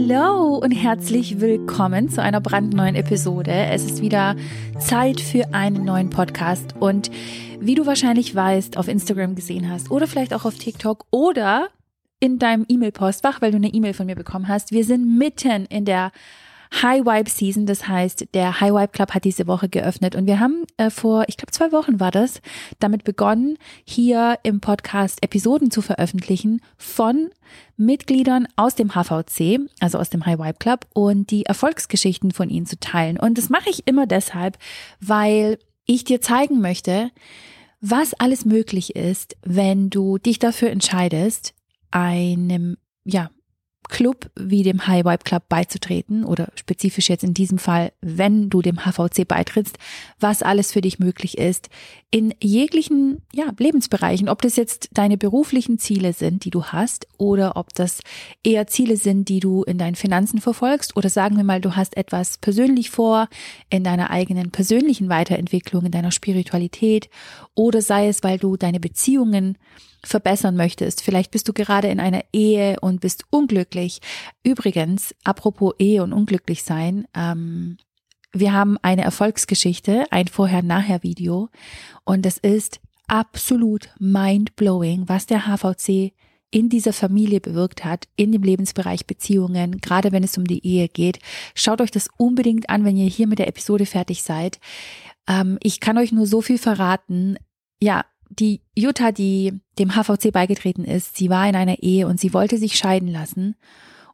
Hallo und herzlich willkommen zu einer brandneuen Episode. Es ist wieder Zeit für einen neuen Podcast und wie du wahrscheinlich weißt, auf Instagram gesehen hast oder vielleicht auch auf TikTok oder in deinem E-Mail-Postfach, weil du eine E-Mail von mir bekommen hast. Wir sind mitten in der High Vibe Season. Das heißt, der High Vibe Club hat diese Woche geöffnet und wir haben äh, vor, ich glaube, zwei Wochen war das, damit begonnen, hier im Podcast Episoden zu veröffentlichen von Mitgliedern aus dem HVC, also aus dem High Vibe Club und die Erfolgsgeschichten von ihnen zu teilen. Und das mache ich immer deshalb, weil ich dir zeigen möchte, was alles möglich ist, wenn du dich dafür entscheidest, einem, ja, Club wie dem High Vibe Club beizutreten oder spezifisch jetzt in diesem Fall, wenn du dem HVC beitrittst, was alles für dich möglich ist in jeglichen ja, Lebensbereichen, ob das jetzt deine beruflichen Ziele sind, die du hast oder ob das eher Ziele sind, die du in deinen Finanzen verfolgst oder sagen wir mal, du hast etwas persönlich vor in deiner eigenen persönlichen Weiterentwicklung, in deiner Spiritualität oder sei es, weil du deine Beziehungen verbessern möchtest. Vielleicht bist du gerade in einer Ehe und bist unglücklich. Übrigens, apropos Ehe und unglücklich sein, ähm, wir haben eine Erfolgsgeschichte, ein Vorher-Nachher-Video und es ist absolut mind-blowing, was der HVC in dieser Familie bewirkt hat, in dem Lebensbereich Beziehungen, gerade wenn es um die Ehe geht. Schaut euch das unbedingt an, wenn ihr hier mit der Episode fertig seid. Ähm, ich kann euch nur so viel verraten. Ja, die Jutta, die dem HVC beigetreten ist, sie war in einer Ehe und sie wollte sich scheiden lassen.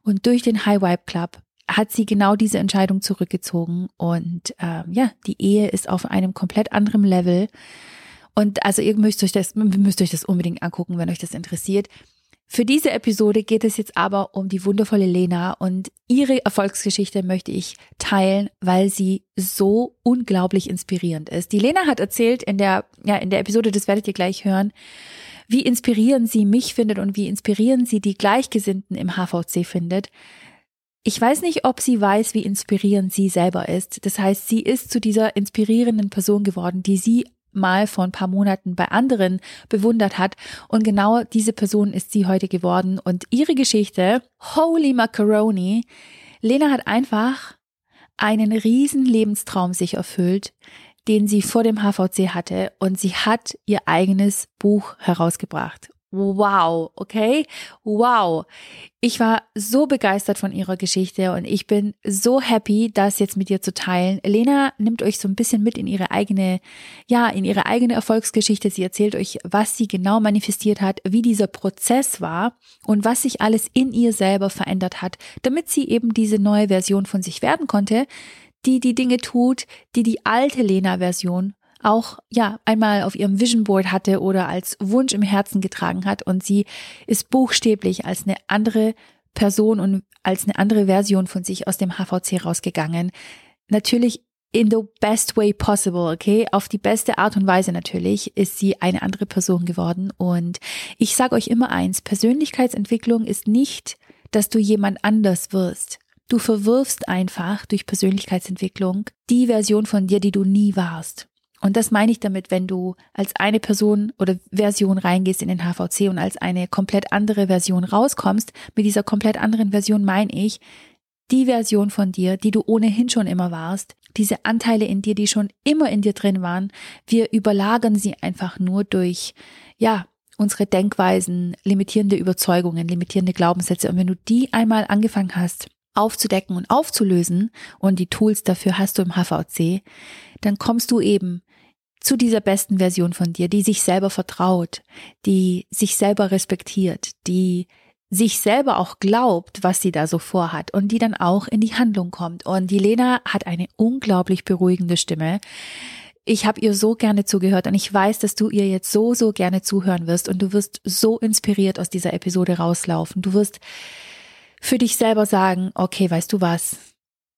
Und durch den High Vibe Club hat sie genau diese Entscheidung zurückgezogen. Und ähm, ja, die Ehe ist auf einem komplett anderen Level. Und also ihr müsst euch das, müsst euch das unbedingt angucken, wenn euch das interessiert. Für diese Episode geht es jetzt aber um die wundervolle Lena und ihre Erfolgsgeschichte möchte ich teilen, weil sie so unglaublich inspirierend ist. Die Lena hat erzählt in der, ja, in der Episode, das werdet ihr gleich hören, wie inspirierend sie mich findet und wie inspirierend sie die Gleichgesinnten im HVC findet. Ich weiß nicht, ob sie weiß, wie inspirierend sie selber ist. Das heißt, sie ist zu dieser inspirierenden Person geworden, die sie mal vor ein paar Monaten bei anderen bewundert hat. Und genau diese Person ist sie heute geworden. Und ihre Geschichte, Holy Macaroni, Lena hat einfach einen riesen Lebenstraum sich erfüllt, den sie vor dem HVC hatte und sie hat ihr eigenes Buch herausgebracht. Wow, okay? Wow. Ich war so begeistert von ihrer Geschichte und ich bin so happy, das jetzt mit dir zu teilen. Lena nimmt euch so ein bisschen mit in ihre eigene, ja, in ihre eigene Erfolgsgeschichte. Sie erzählt euch, was sie genau manifestiert hat, wie dieser Prozess war und was sich alles in ihr selber verändert hat, damit sie eben diese neue Version von sich werden konnte, die die Dinge tut, die die alte Lena-Version auch ja einmal auf ihrem Vision Board hatte oder als Wunsch im Herzen getragen hat und sie ist buchstäblich als eine andere Person und als eine andere Version von sich aus dem HVC rausgegangen. Natürlich in the best way possible, okay? Auf die beste Art und Weise natürlich ist sie eine andere Person geworden und ich sage euch immer eins, Persönlichkeitsentwicklung ist nicht, dass du jemand anders wirst. Du verwirfst einfach durch Persönlichkeitsentwicklung die Version von dir, die du nie warst. Und das meine ich damit, wenn du als eine Person oder Version reingehst in den HVC und als eine komplett andere Version rauskommst. Mit dieser komplett anderen Version meine ich die Version von dir, die du ohnehin schon immer warst, diese Anteile in dir, die schon immer in dir drin waren. Wir überlagern sie einfach nur durch, ja, unsere Denkweisen, limitierende Überzeugungen, limitierende Glaubenssätze. Und wenn du die einmal angefangen hast, aufzudecken und aufzulösen, und die Tools dafür hast du im HVC, dann kommst du eben zu dieser besten Version von dir, die sich selber vertraut, die sich selber respektiert, die sich selber auch glaubt, was sie da so vorhat und die dann auch in die Handlung kommt. Und die Lena hat eine unglaublich beruhigende Stimme. Ich habe ihr so gerne zugehört und ich weiß, dass du ihr jetzt so, so gerne zuhören wirst und du wirst so inspiriert aus dieser Episode rauslaufen. Du wirst für dich selber sagen, okay, weißt du was?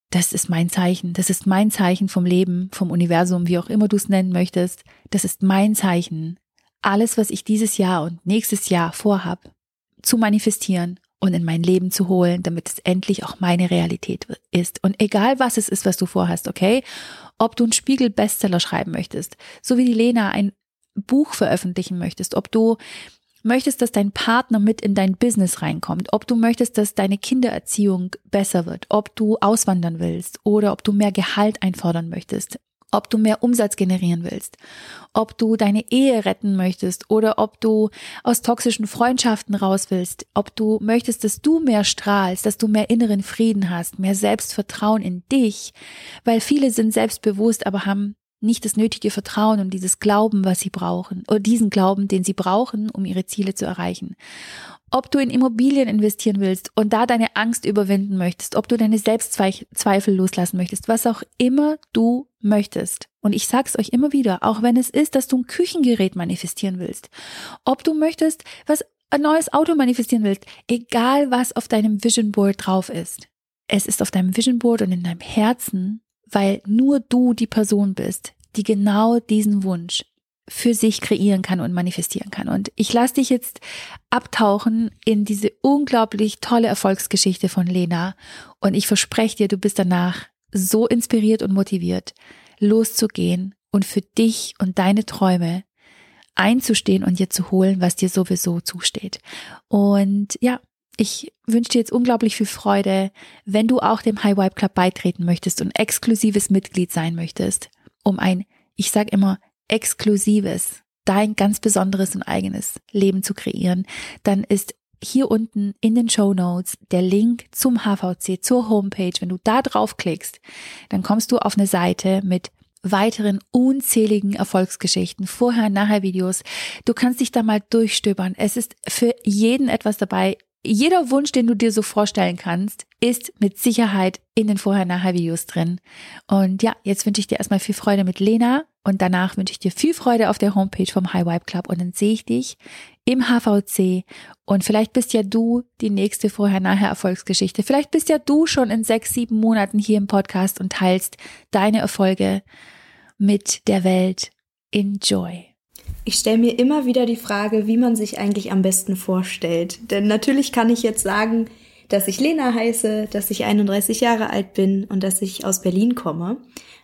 Das ist mein Zeichen, das ist mein Zeichen vom Leben, vom Universum, wie auch immer du es nennen möchtest, das ist mein Zeichen. Alles, was ich dieses Jahr und nächstes Jahr vorhab, zu manifestieren und in mein Leben zu holen, damit es endlich auch meine Realität ist. Und egal was es ist, was du vorhast, okay? Ob du einen Spiegel-Bestseller schreiben möchtest, so wie die Lena ein Buch veröffentlichen möchtest, ob du möchtest, dass dein Partner mit in dein Business reinkommt, ob du möchtest, dass deine Kindererziehung besser wird, ob du auswandern willst oder ob du mehr Gehalt einfordern möchtest, ob du mehr Umsatz generieren willst, ob du deine Ehe retten möchtest oder ob du aus toxischen Freundschaften raus willst, ob du möchtest, dass du mehr strahlst, dass du mehr inneren Frieden hast, mehr Selbstvertrauen in dich, weil viele sind selbstbewusst, aber haben nicht das nötige Vertrauen und dieses Glauben, was sie brauchen, oder diesen Glauben, den sie brauchen, um ihre Ziele zu erreichen ob du in Immobilien investieren willst und da deine Angst überwinden möchtest, ob du deine Selbstzweifel loslassen möchtest, was auch immer du möchtest. Und ich sag's euch immer wieder, auch wenn es ist, dass du ein Küchengerät manifestieren willst, ob du möchtest, was ein neues Auto manifestieren willst, egal was auf deinem Vision Board drauf ist. Es ist auf deinem Vision Board und in deinem Herzen, weil nur du die Person bist, die genau diesen Wunsch für sich kreieren kann und manifestieren kann. Und ich lasse dich jetzt abtauchen in diese unglaublich tolle Erfolgsgeschichte von Lena. Und ich verspreche dir, du bist danach so inspiriert und motiviert, loszugehen und für dich und deine Träume einzustehen und dir zu holen, was dir sowieso zusteht. Und ja, ich wünsche dir jetzt unglaublich viel Freude, wenn du auch dem High Vibe Club beitreten möchtest und exklusives Mitglied sein möchtest, um ein, ich sage immer, exklusives, dein ganz besonderes und eigenes Leben zu kreieren, dann ist hier unten in den Show Notes der Link zum HVC, zur Homepage. Wenn du da draufklickst, dann kommst du auf eine Seite mit weiteren unzähligen Erfolgsgeschichten, vorher, nachher Videos. Du kannst dich da mal durchstöbern. Es ist für jeden etwas dabei jeder Wunsch, den du dir so vorstellen kannst, ist mit Sicherheit in den Vorher-Nachher-Videos drin. Und ja, jetzt wünsche ich dir erstmal viel Freude mit Lena und danach wünsche ich dir viel Freude auf der Homepage vom High Vibe Club und dann sehe ich dich im HVC und vielleicht bist ja du die nächste Vorher-Nachher-Erfolgsgeschichte. Vielleicht bist ja du schon in sechs, sieben Monaten hier im Podcast und teilst deine Erfolge mit der Welt. Enjoy. Ich stelle mir immer wieder die Frage, wie man sich eigentlich am besten vorstellt. Denn natürlich kann ich jetzt sagen, dass ich Lena heiße, dass ich 31 Jahre alt bin und dass ich aus Berlin komme.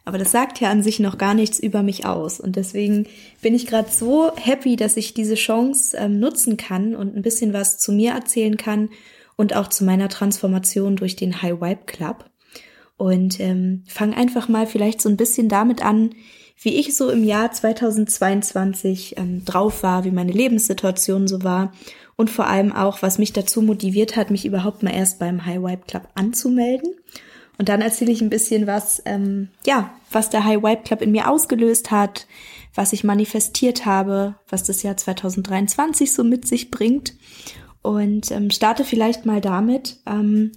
Aber das sagt ja an sich noch gar nichts über mich aus. Und deswegen bin ich gerade so happy, dass ich diese Chance ähm, nutzen kann und ein bisschen was zu mir erzählen kann und auch zu meiner Transformation durch den High Vibe Club. Und ähm, fang einfach mal vielleicht so ein bisschen damit an, wie ich so im Jahr 2022 ähm, drauf war, wie meine Lebenssituation so war und vor allem auch, was mich dazu motiviert hat, mich überhaupt mal erst beim High Vibe Club anzumelden. Und dann erzähle ich ein bisschen was, ähm, ja, was der High Vibe Club in mir ausgelöst hat, was ich manifestiert habe, was das Jahr 2023 so mit sich bringt. Und ähm, starte vielleicht mal damit, ähm,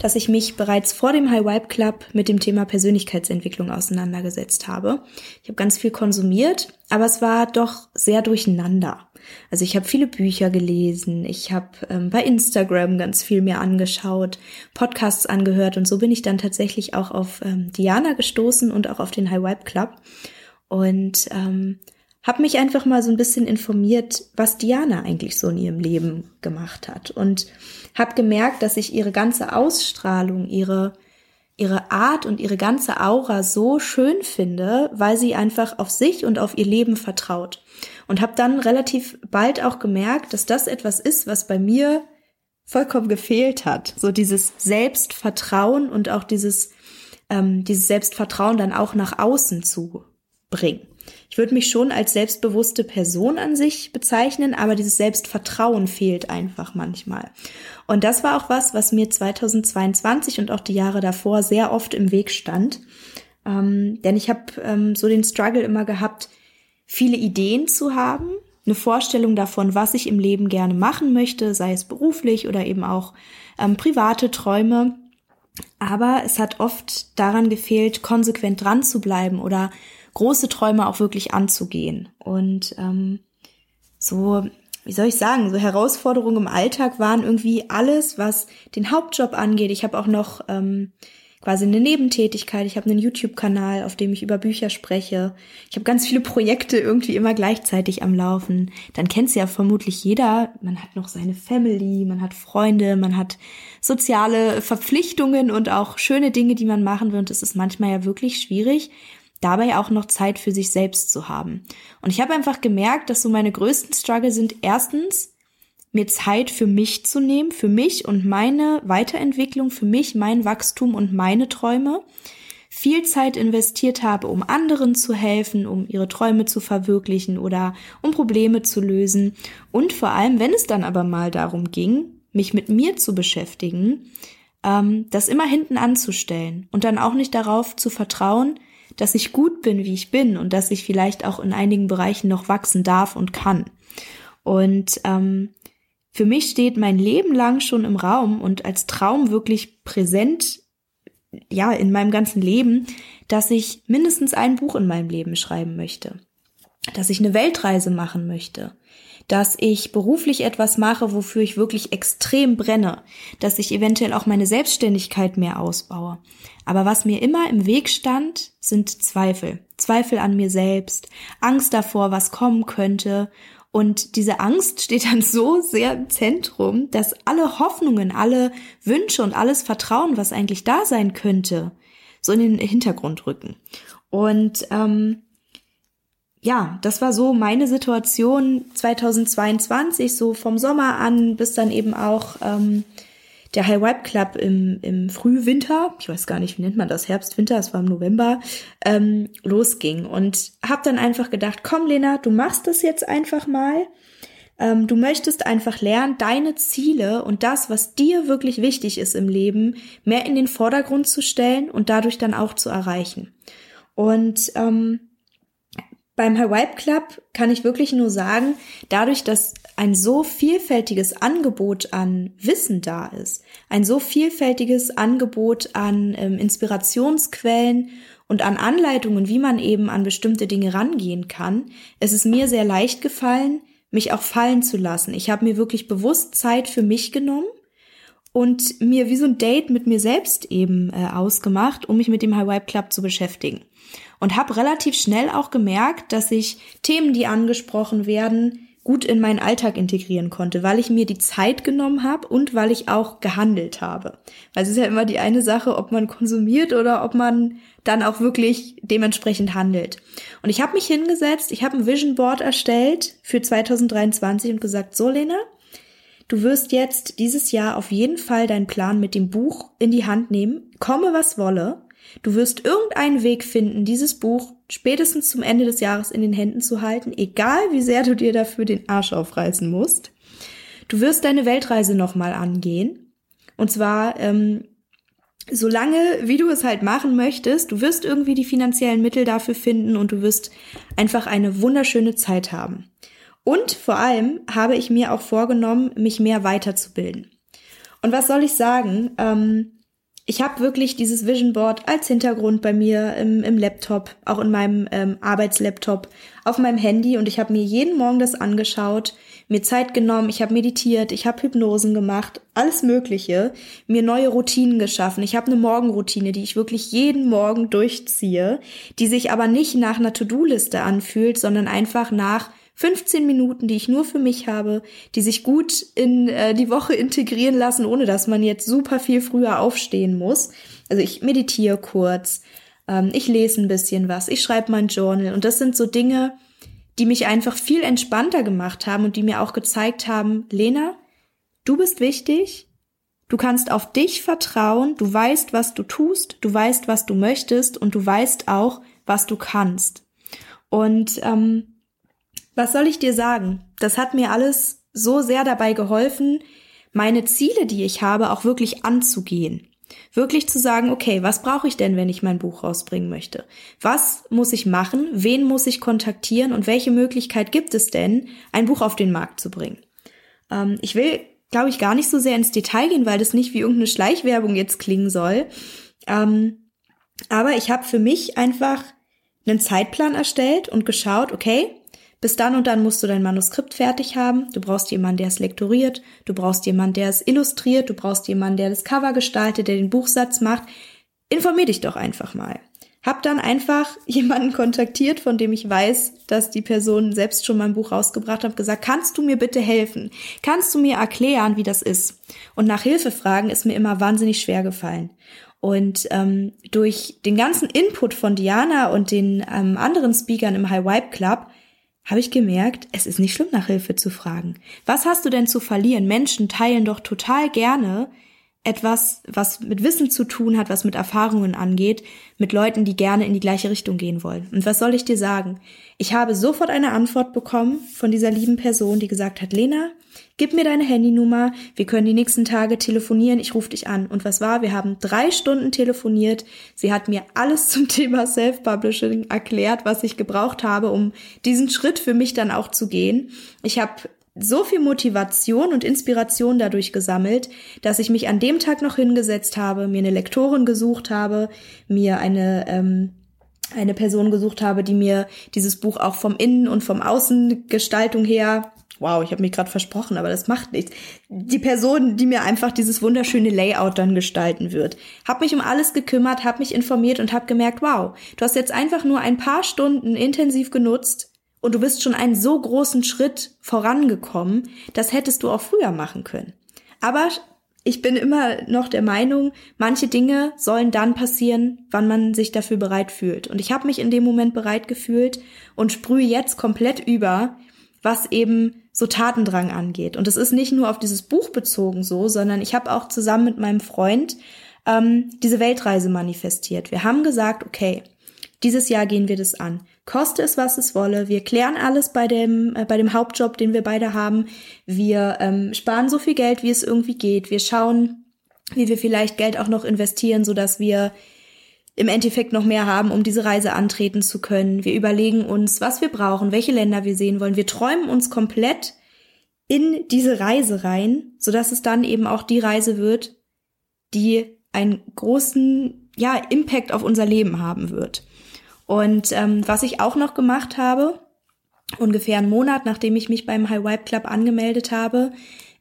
dass ich mich bereits vor dem High Vibe Club mit dem Thema Persönlichkeitsentwicklung auseinandergesetzt habe. Ich habe ganz viel konsumiert, aber es war doch sehr durcheinander. Also ich habe viele Bücher gelesen, ich habe ähm, bei Instagram ganz viel mehr angeschaut, Podcasts angehört und so bin ich dann tatsächlich auch auf ähm, Diana gestoßen und auch auf den High Vibe Club und ähm, habe mich einfach mal so ein bisschen informiert, was Diana eigentlich so in ihrem Leben gemacht hat und habe gemerkt, dass ich ihre ganze Ausstrahlung, ihre ihre Art und ihre ganze Aura so schön finde, weil sie einfach auf sich und auf ihr Leben vertraut. Und habe dann relativ bald auch gemerkt, dass das etwas ist, was bei mir vollkommen gefehlt hat. So dieses Selbstvertrauen und auch dieses, ähm, dieses Selbstvertrauen dann auch nach außen zu bringen. Ich würde mich schon als selbstbewusste Person an sich bezeichnen, aber dieses Selbstvertrauen fehlt einfach manchmal. Und das war auch was, was mir 2022 und auch die Jahre davor sehr oft im Weg stand. Ähm, denn ich habe ähm, so den Struggle immer gehabt, viele Ideen zu haben, eine Vorstellung davon, was ich im Leben gerne machen möchte, sei es beruflich oder eben auch ähm, private Träume. Aber es hat oft daran gefehlt, konsequent dran zu bleiben oder große Träume auch wirklich anzugehen. Und ähm, so, wie soll ich sagen, so Herausforderungen im Alltag waren irgendwie alles, was den Hauptjob angeht. Ich habe auch noch ähm, quasi eine Nebentätigkeit. Ich habe einen YouTube-Kanal, auf dem ich über Bücher spreche. Ich habe ganz viele Projekte irgendwie immer gleichzeitig am Laufen. Dann kennt ja vermutlich jeder. Man hat noch seine Family, man hat Freunde, man hat soziale Verpflichtungen und auch schöne Dinge, die man machen will. Und es ist manchmal ja wirklich schwierig, dabei auch noch Zeit für sich selbst zu haben. Und ich habe einfach gemerkt, dass so meine größten Struggle sind erstens, mir Zeit für mich zu nehmen, für mich und meine Weiterentwicklung, für mich, mein Wachstum und meine Träume. Viel Zeit investiert habe, um anderen zu helfen, um ihre Träume zu verwirklichen oder um Probleme zu lösen. Und vor allem, wenn es dann aber mal darum ging, mich mit mir zu beschäftigen, ähm, das immer hinten anzustellen und dann auch nicht darauf zu vertrauen, dass ich gut bin, wie ich bin und dass ich vielleicht auch in einigen Bereichen noch wachsen darf und kann. Und ähm, für mich steht mein Leben lang schon im Raum und als Traum wirklich präsent, ja, in meinem ganzen Leben, dass ich mindestens ein Buch in meinem Leben schreiben möchte, dass ich eine Weltreise machen möchte, dass ich beruflich etwas mache, wofür ich wirklich extrem brenne, dass ich eventuell auch meine Selbstständigkeit mehr ausbaue. Aber was mir immer im Weg stand, sind Zweifel. Zweifel an mir selbst, Angst davor, was kommen könnte. Und diese Angst steht dann so sehr im Zentrum, dass alle Hoffnungen, alle Wünsche und alles Vertrauen, was eigentlich da sein könnte, so in den Hintergrund rücken. Und ähm, ja, das war so meine Situation 2022, so vom Sommer an bis dann eben auch ähm, der High Vibe Club im, im Frühwinter, ich weiß gar nicht, wie nennt man das, Herbst, Winter, es war im November, ähm, losging. Und habe dann einfach gedacht, komm Lena, du machst das jetzt einfach mal. Ähm, du möchtest einfach lernen, deine Ziele und das, was dir wirklich wichtig ist im Leben, mehr in den Vordergrund zu stellen und dadurch dann auch zu erreichen. Und ähm, beim Hawaii Club kann ich wirklich nur sagen, dadurch, dass ein so vielfältiges Angebot an Wissen da ist, ein so vielfältiges Angebot an ähm, Inspirationsquellen und an Anleitungen, wie man eben an bestimmte Dinge rangehen kann, es ist mir sehr leicht gefallen, mich auch fallen zu lassen. Ich habe mir wirklich bewusst Zeit für mich genommen und mir wie so ein Date mit mir selbst eben äh, ausgemacht, um mich mit dem Hawaii Club zu beschäftigen und habe relativ schnell auch gemerkt, dass ich Themen, die angesprochen werden, gut in meinen Alltag integrieren konnte, weil ich mir die Zeit genommen habe und weil ich auch gehandelt habe. Weil es ist ja immer die eine Sache, ob man konsumiert oder ob man dann auch wirklich dementsprechend handelt. Und ich habe mich hingesetzt, ich habe ein Vision Board erstellt für 2023 und gesagt, so Lena, du wirst jetzt dieses Jahr auf jeden Fall deinen Plan mit dem Buch in die Hand nehmen, komme was wolle. Du wirst irgendeinen Weg finden, dieses Buch spätestens zum Ende des Jahres in den Händen zu halten, egal wie sehr du dir dafür den Arsch aufreißen musst. Du wirst deine Weltreise nochmal angehen. Und zwar, ähm, solange wie du es halt machen möchtest, du wirst irgendwie die finanziellen Mittel dafür finden und du wirst einfach eine wunderschöne Zeit haben. Und vor allem habe ich mir auch vorgenommen, mich mehr weiterzubilden. Und was soll ich sagen? Ähm, ich habe wirklich dieses Vision Board als Hintergrund bei mir im, im Laptop, auch in meinem ähm, Arbeitslaptop, auf meinem Handy und ich habe mir jeden Morgen das angeschaut, mir Zeit genommen, ich habe meditiert, ich habe Hypnosen gemacht, alles Mögliche, mir neue Routinen geschaffen. Ich habe eine Morgenroutine, die ich wirklich jeden Morgen durchziehe, die sich aber nicht nach einer To-Do-Liste anfühlt, sondern einfach nach 15 Minuten, die ich nur für mich habe, die sich gut in äh, die Woche integrieren lassen, ohne dass man jetzt super viel früher aufstehen muss. Also ich meditiere kurz, ähm, ich lese ein bisschen was, ich schreibe mein Journal. Und das sind so Dinge, die mich einfach viel entspannter gemacht haben und die mir auch gezeigt haben, Lena, du bist wichtig, du kannst auf dich vertrauen, du weißt, was du tust, du weißt, was du möchtest. Und du weißt auch, was du kannst. Und ähm, was soll ich dir sagen? Das hat mir alles so sehr dabei geholfen, meine Ziele, die ich habe, auch wirklich anzugehen. Wirklich zu sagen, okay, was brauche ich denn, wenn ich mein Buch rausbringen möchte? Was muss ich machen? Wen muss ich kontaktieren? Und welche Möglichkeit gibt es denn, ein Buch auf den Markt zu bringen? Ähm, ich will, glaube ich, gar nicht so sehr ins Detail gehen, weil das nicht wie irgendeine Schleichwerbung jetzt klingen soll. Ähm, aber ich habe für mich einfach einen Zeitplan erstellt und geschaut, okay, bis dann und dann musst du dein Manuskript fertig haben. Du brauchst jemanden, der es lektoriert. Du brauchst jemanden, der es illustriert. Du brauchst jemanden, der das Cover gestaltet, der den Buchsatz macht. Informier dich doch einfach mal. Hab dann einfach jemanden kontaktiert, von dem ich weiß, dass die Person selbst schon mein Buch rausgebracht hat, gesagt, kannst du mir bitte helfen? Kannst du mir erklären, wie das ist? Und nach Hilfe fragen ist mir immer wahnsinnig schwer gefallen. Und ähm, durch den ganzen Input von Diana und den ähm, anderen Speakern im High Vibe Club habe ich gemerkt, es ist nicht schlimm, nach Hilfe zu fragen. Was hast du denn zu verlieren? Menschen teilen doch total gerne etwas, was mit Wissen zu tun hat, was mit Erfahrungen angeht, mit Leuten, die gerne in die gleiche Richtung gehen wollen. Und was soll ich dir sagen? Ich habe sofort eine Antwort bekommen von dieser lieben Person, die gesagt hat, Lena, gib mir deine Handynummer, wir können die nächsten Tage telefonieren, ich rufe dich an. Und was war? Wir haben drei Stunden telefoniert. Sie hat mir alles zum Thema Self-Publishing erklärt, was ich gebraucht habe, um diesen Schritt für mich dann auch zu gehen. Ich habe so viel Motivation und Inspiration dadurch gesammelt, dass ich mich an dem Tag noch hingesetzt habe, mir eine Lektorin gesucht habe, mir eine ähm, eine Person gesucht habe, die mir dieses Buch auch vom Innen und vom Außengestaltung her Wow, ich habe mich gerade versprochen, aber das macht nichts. Die Person, die mir einfach dieses wunderschöne Layout dann gestalten wird. Hab mich um alles gekümmert, hab mich informiert und hab gemerkt, wow, du hast jetzt einfach nur ein paar Stunden intensiv genutzt, und du bist schon einen so großen Schritt vorangekommen, das hättest du auch früher machen können. Aber ich bin immer noch der Meinung, manche Dinge sollen dann passieren, wann man sich dafür bereit fühlt. Und ich habe mich in dem Moment bereit gefühlt und sprühe jetzt komplett über, was eben so Tatendrang angeht. Und es ist nicht nur auf dieses Buch bezogen so, sondern ich habe auch zusammen mit meinem Freund ähm, diese Weltreise manifestiert. Wir haben gesagt, okay, dieses Jahr gehen wir das an koste es, was es wolle. Wir klären alles bei dem, äh, bei dem Hauptjob, den wir beide haben. Wir ähm, sparen so viel Geld, wie es irgendwie geht. Wir schauen, wie wir vielleicht Geld auch noch investieren, so dass wir im Endeffekt noch mehr haben, um diese Reise antreten zu können. Wir überlegen uns, was wir brauchen, welche Länder wir sehen wollen. Wir träumen uns komplett in diese Reise rein, so dass es dann eben auch die Reise wird, die einen großen, ja, Impact auf unser Leben haben wird. Und ähm, was ich auch noch gemacht habe, ungefähr einen Monat nachdem ich mich beim High Vibe Club angemeldet habe,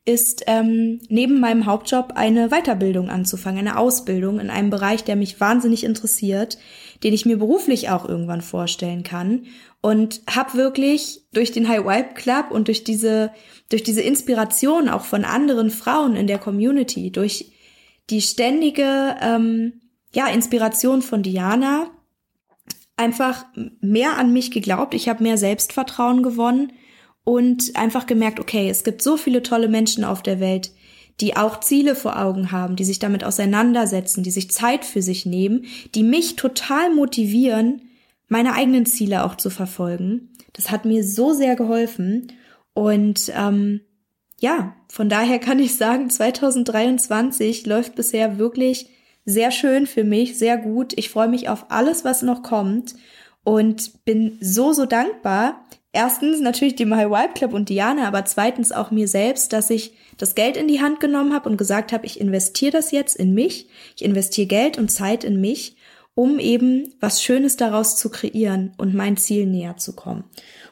ist ähm, neben meinem Hauptjob eine Weiterbildung anzufangen, eine Ausbildung in einem Bereich, der mich wahnsinnig interessiert, den ich mir beruflich auch irgendwann vorstellen kann. Und habe wirklich durch den High Vibe Club und durch diese durch diese Inspiration auch von anderen Frauen in der Community, durch die ständige ähm, ja Inspiration von Diana einfach mehr an mich geglaubt, ich habe mehr Selbstvertrauen gewonnen und einfach gemerkt, okay, es gibt so viele tolle Menschen auf der Welt, die auch Ziele vor Augen haben, die sich damit auseinandersetzen, die sich Zeit für sich nehmen, die mich total motivieren, meine eigenen Ziele auch zu verfolgen. Das hat mir so sehr geholfen und ähm, ja, von daher kann ich sagen, 2023 läuft bisher wirklich sehr schön für mich, sehr gut. Ich freue mich auf alles, was noch kommt und bin so, so dankbar. Erstens natürlich dem High Vibe Club und Diana, aber zweitens auch mir selbst, dass ich das Geld in die Hand genommen habe und gesagt habe, ich investiere das jetzt in mich. Ich investiere Geld und Zeit in mich, um eben was Schönes daraus zu kreieren und mein Ziel näher zu kommen.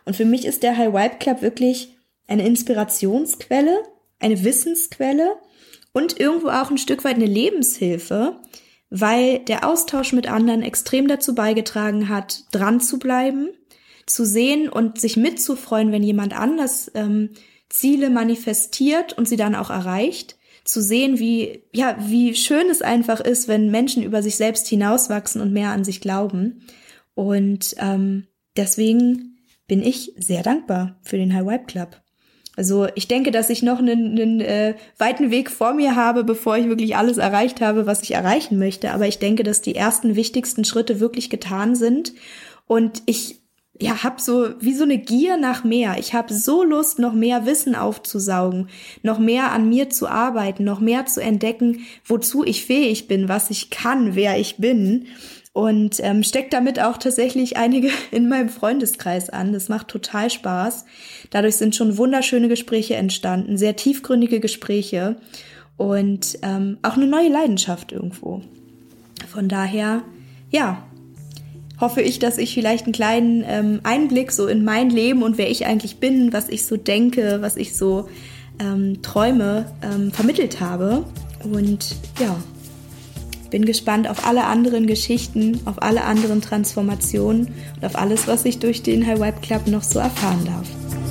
Und für mich ist der High Vibe Club wirklich eine Inspirationsquelle, eine Wissensquelle und irgendwo auch ein Stück weit eine Lebenshilfe, weil der Austausch mit anderen extrem dazu beigetragen hat, dran zu bleiben, zu sehen und sich mitzufreuen, wenn jemand anders ähm, Ziele manifestiert und sie dann auch erreicht, zu sehen, wie ja wie schön es einfach ist, wenn Menschen über sich selbst hinauswachsen und mehr an sich glauben. Und ähm, deswegen bin ich sehr dankbar für den High Vibe Club. Also ich denke, dass ich noch einen, einen äh, weiten Weg vor mir habe, bevor ich wirklich alles erreicht habe, was ich erreichen möchte. Aber ich denke, dass die ersten wichtigsten Schritte wirklich getan sind. Und ich ja, hab so wie so eine Gier nach mehr. Ich habe so Lust, noch mehr Wissen aufzusaugen, noch mehr an mir zu arbeiten, noch mehr zu entdecken, wozu ich fähig bin, was ich kann, wer ich bin und ähm, steckt damit auch tatsächlich einige in meinem Freundeskreis an. Das macht total Spaß. Dadurch sind schon wunderschöne Gespräche entstanden, sehr tiefgründige Gespräche und ähm, auch eine neue Leidenschaft irgendwo. Von daher, ja, hoffe ich, dass ich vielleicht einen kleinen ähm, Einblick so in mein Leben und wer ich eigentlich bin, was ich so denke, was ich so ähm, träume, ähm, vermittelt habe. Und ja, bin gespannt auf alle anderen Geschichten, auf alle anderen Transformationen und auf alles, was ich durch den High Vibe Club noch so erfahren darf.